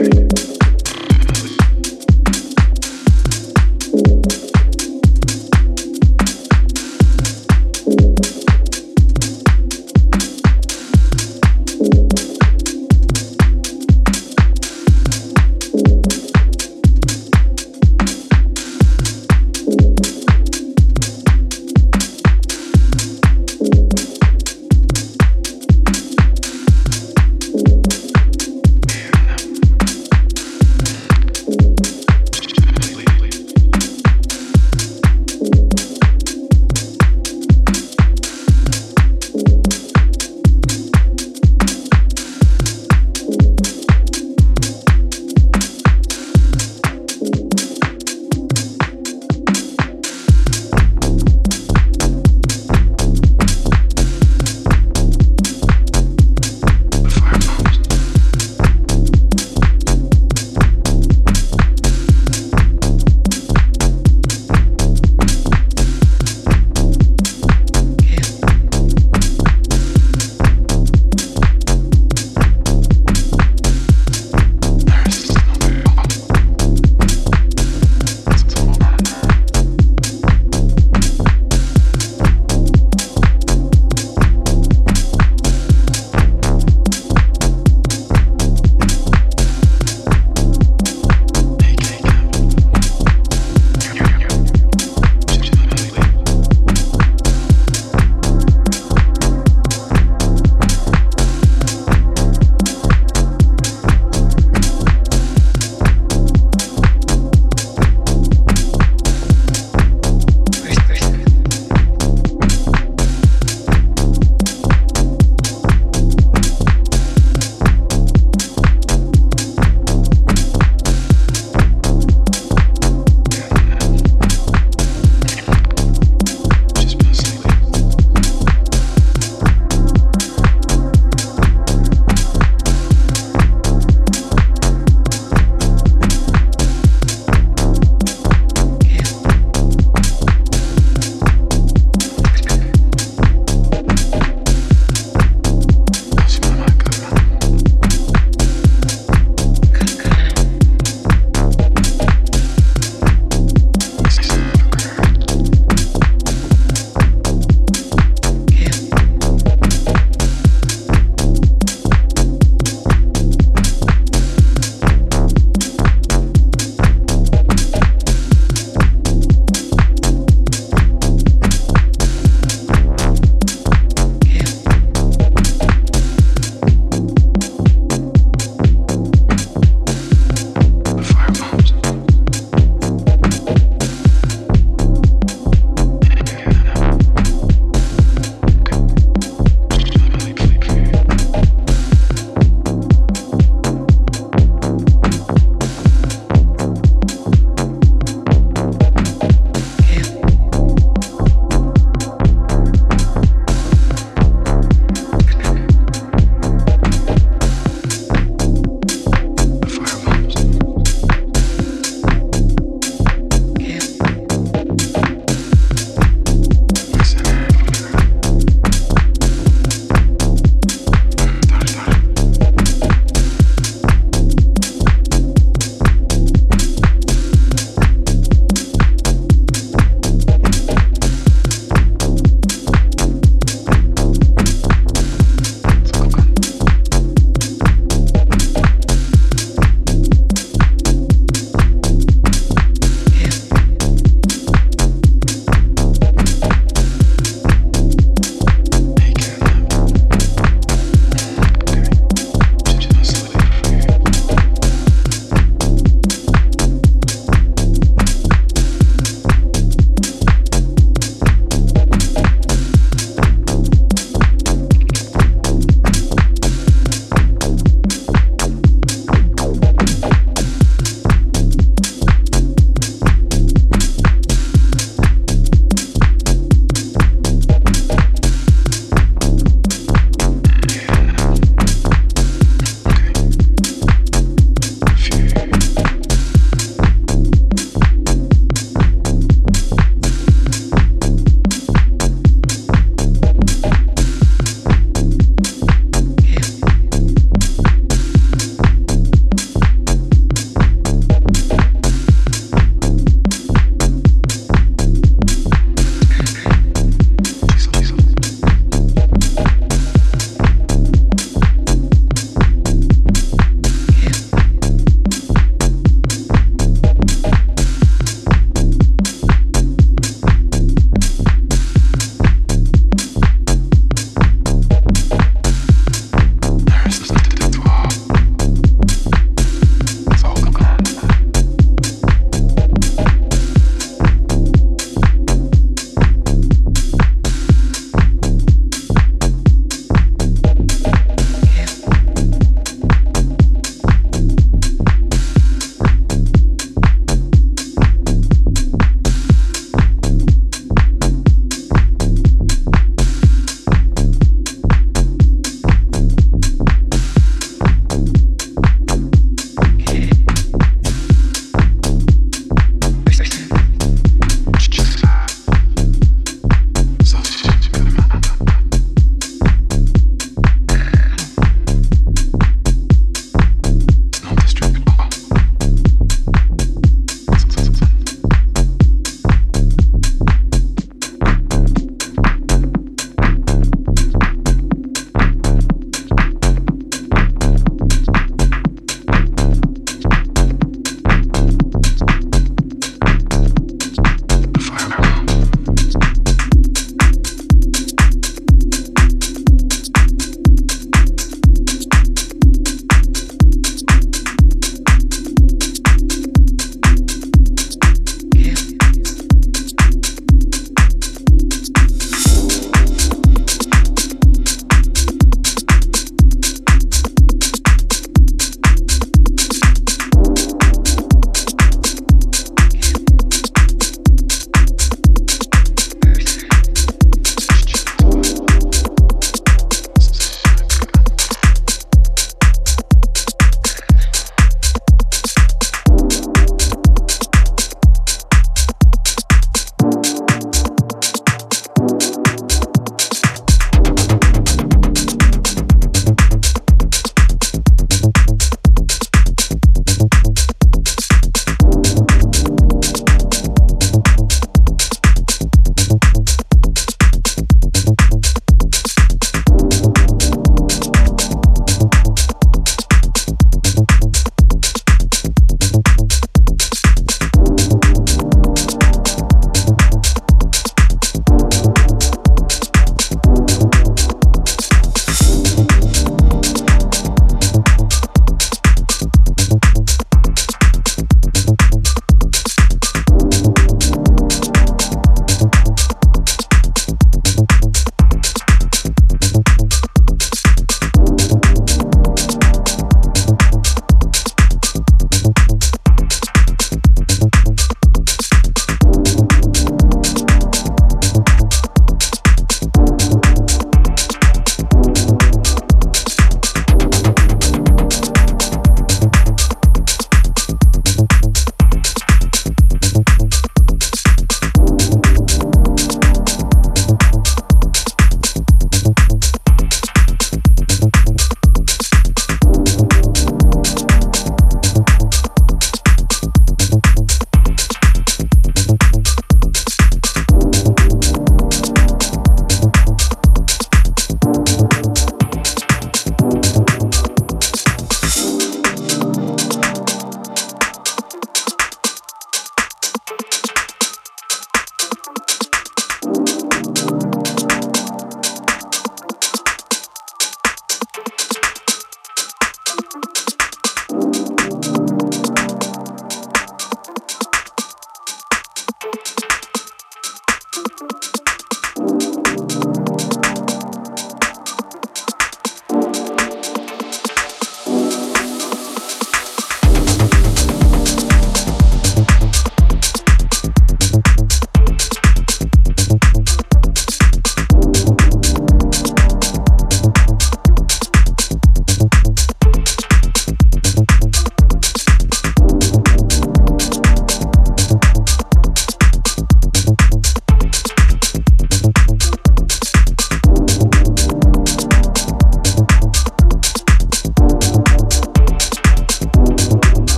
True.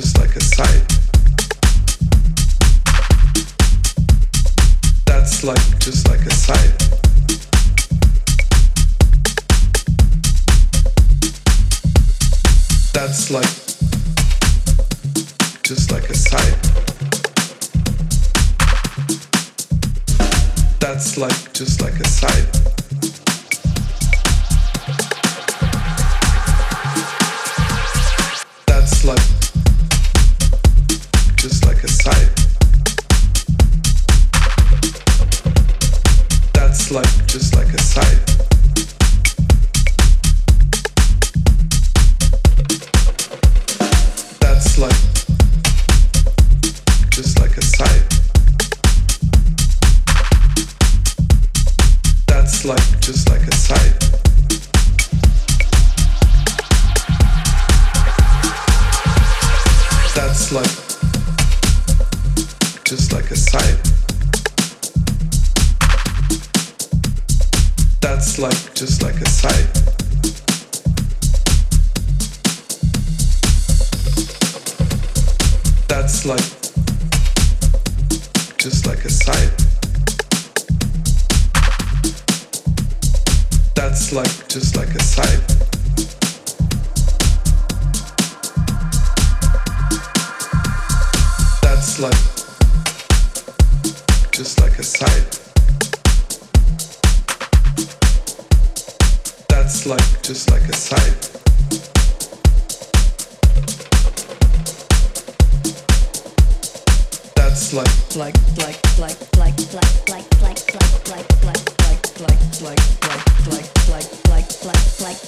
just like a sight. That's like just like a sight. That's like just like a sight. That's like just like a sight.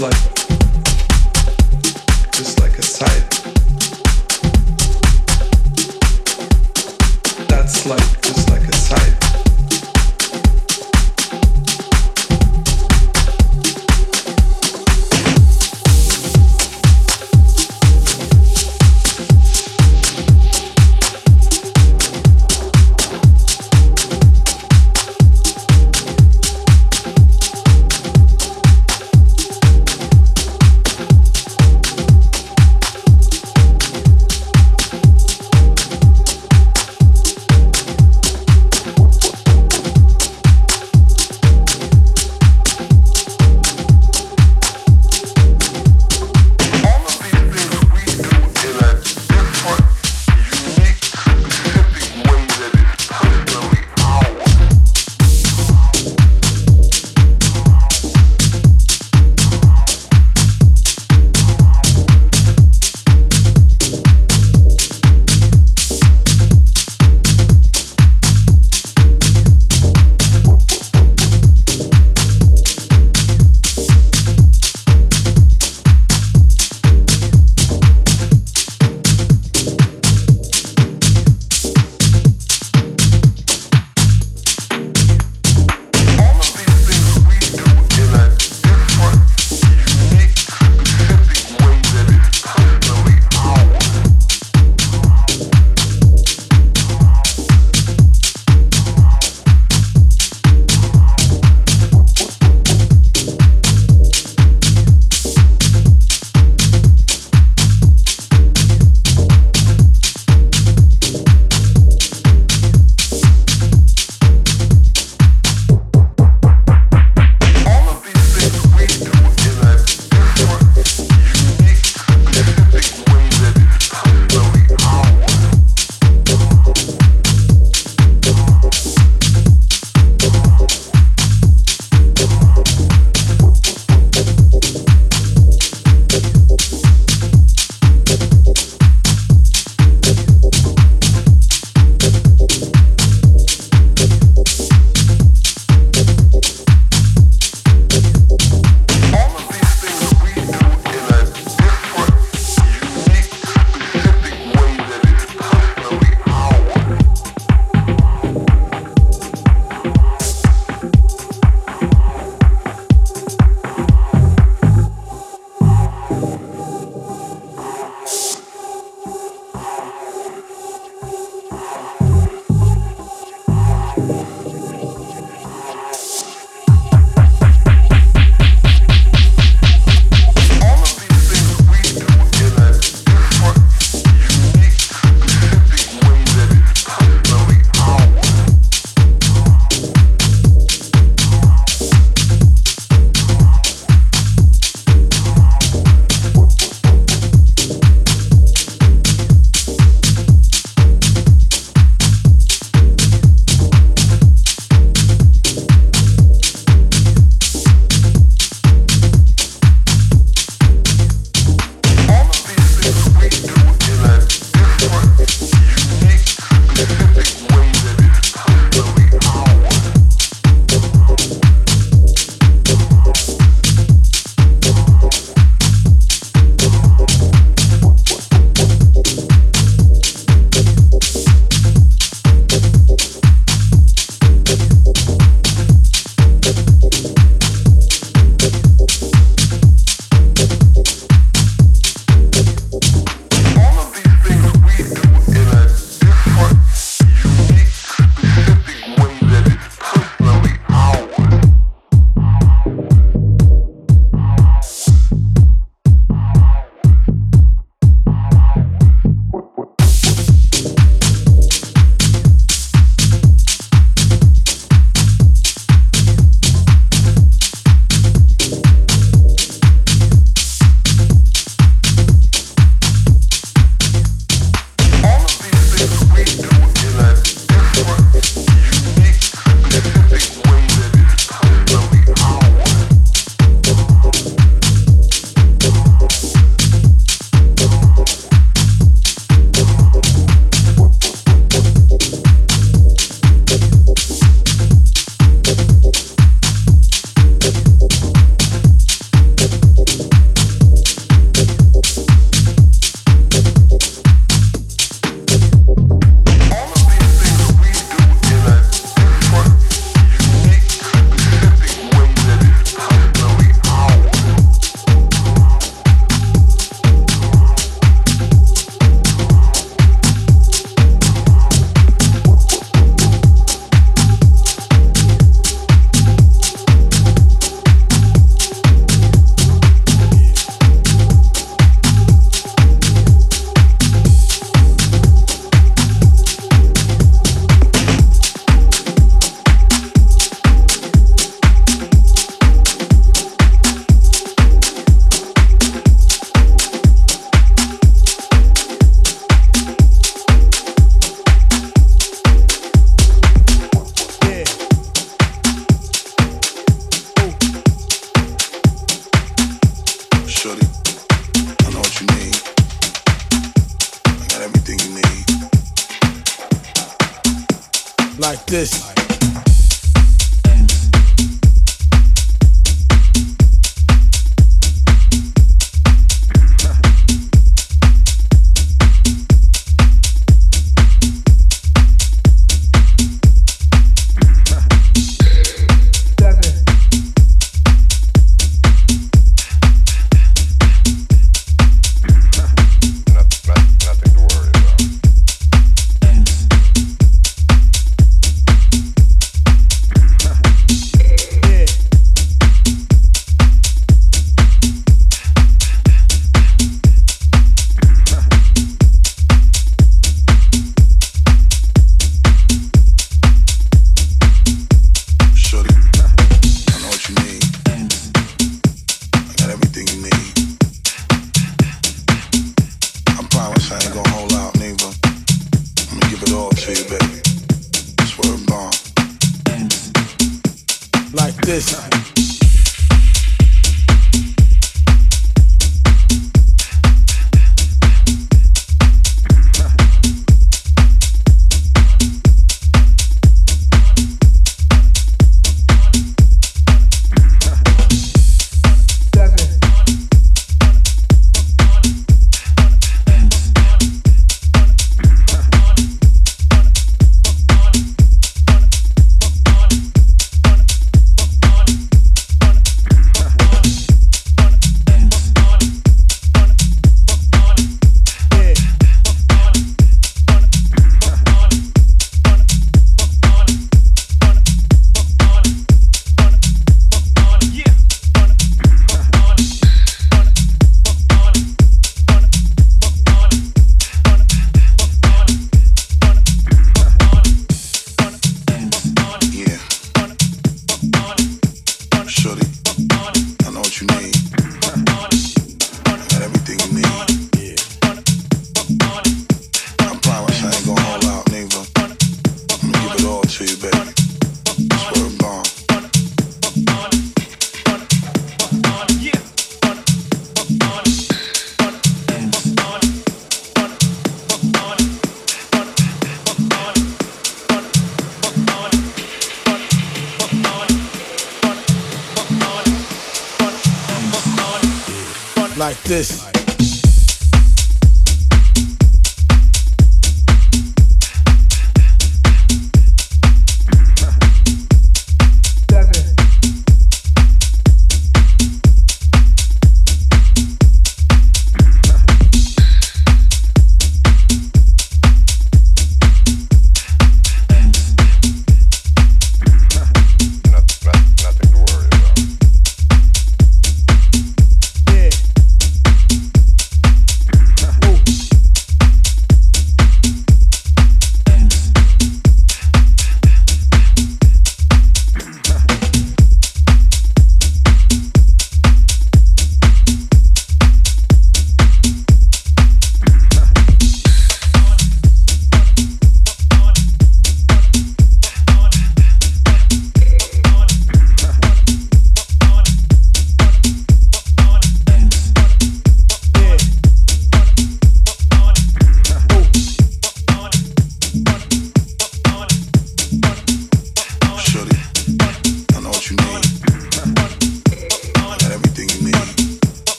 like